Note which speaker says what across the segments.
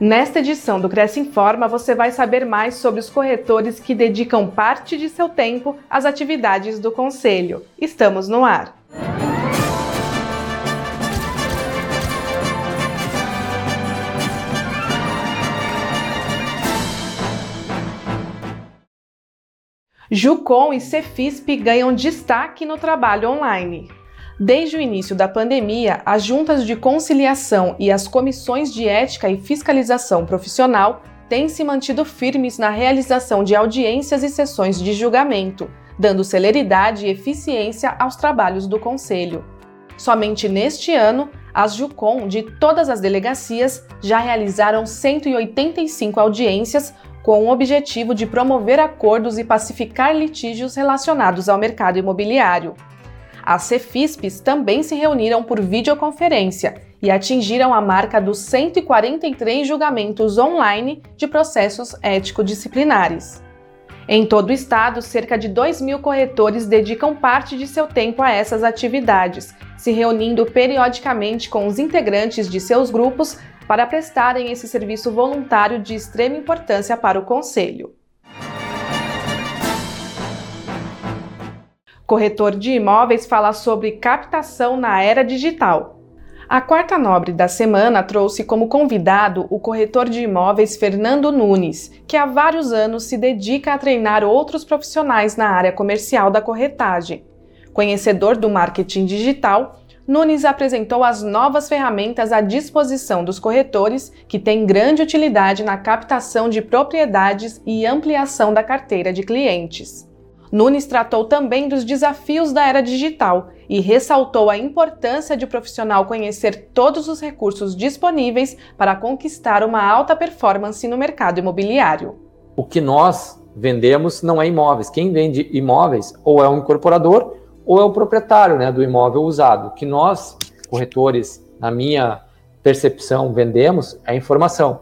Speaker 1: Nesta edição do Cresce Informa, você vai saber mais sobre os corretores que dedicam parte de seu tempo às atividades do Conselho. Estamos no ar. Jucom e Cefisp ganham destaque no trabalho online. Desde o início da pandemia, as juntas de conciliação e as comissões de ética e fiscalização profissional têm se mantido firmes na realização de audiências e sessões de julgamento, dando celeridade e eficiência aos trabalhos do Conselho. Somente neste ano, as JUCOM de todas as delegacias já realizaram 185 audiências com o objetivo de promover acordos e pacificar litígios relacionados ao mercado imobiliário. As Cefisps também se reuniram por videoconferência e atingiram a marca dos 143 julgamentos online de processos ético-disciplinares. Em todo o estado, cerca de 2 mil corretores dedicam parte de seu tempo a essas atividades, se reunindo periodicamente com os integrantes de seus grupos para prestarem esse serviço voluntário de extrema importância para o Conselho. Corretor de imóveis fala sobre captação na era digital. A quarta nobre da semana trouxe como convidado o corretor de imóveis Fernando Nunes, que há vários anos se dedica a treinar outros profissionais na área comercial da corretagem. Conhecedor do marketing digital, Nunes apresentou as novas ferramentas à disposição dos corretores, que têm grande utilidade na captação de propriedades e ampliação da carteira de clientes. Nunes tratou também dos desafios da era digital e ressaltou a importância de o profissional conhecer todos os recursos disponíveis para conquistar uma alta performance no mercado imobiliário.
Speaker 2: O que nós vendemos não é imóveis. Quem vende imóveis ou é um incorporador ou é o proprietário né, do imóvel usado. O que nós, corretores, na minha percepção, vendemos é informação.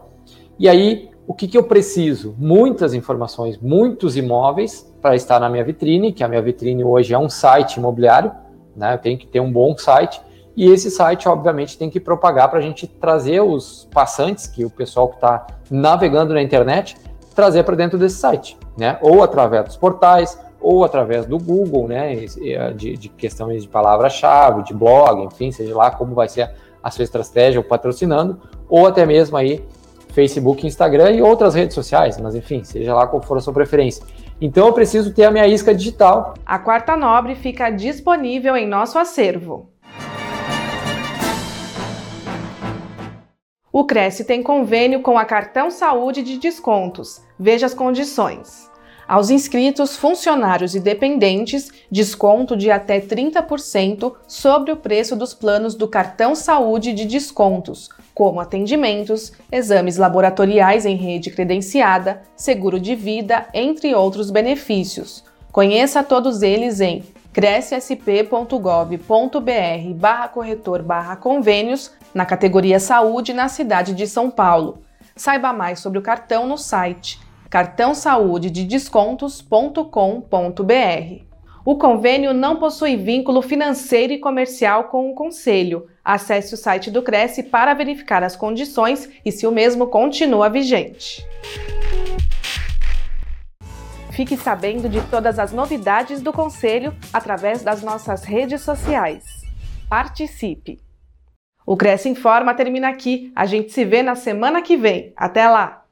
Speaker 2: E aí, o que, que eu preciso? Muitas informações, muitos imóveis para estar na minha vitrine, que a minha vitrine hoje é um site imobiliário, né? Eu tenho que ter um bom site. E esse site, obviamente, tem que propagar para a gente trazer os passantes, que o pessoal que está navegando na internet, trazer para dentro desse site, né? Ou através dos portais, ou através do Google, né? De, de questões de palavra-chave, de blog, enfim, seja lá como vai ser a sua estratégia ou patrocinando, ou até mesmo aí Facebook, Instagram e outras redes sociais, mas enfim, seja lá qual for a sua preferência. Então eu preciso ter a minha isca digital.
Speaker 1: A quarta nobre fica disponível em nosso acervo. O Cresce tem convênio com a Cartão Saúde de Descontos. Veja as condições. Aos inscritos, funcionários e dependentes, desconto de até 30% sobre o preço dos planos do cartão saúde de descontos, como atendimentos, exames laboratoriais em rede credenciada, seguro de vida, entre outros benefícios. Conheça todos eles em crescsp.gov.br barra corretor barra convênios na categoria Saúde na cidade de São Paulo. Saiba mais sobre o cartão no site cartãosaúdededescontos.com.br. O convênio não possui vínculo financeiro e comercial com o Conselho. Acesse o site do Cresce para verificar as condições e se o mesmo continua vigente. Fique sabendo de todas as novidades do Conselho através das nossas redes sociais. Participe! O Cresce Informa termina aqui. A gente se vê na semana que vem. Até lá!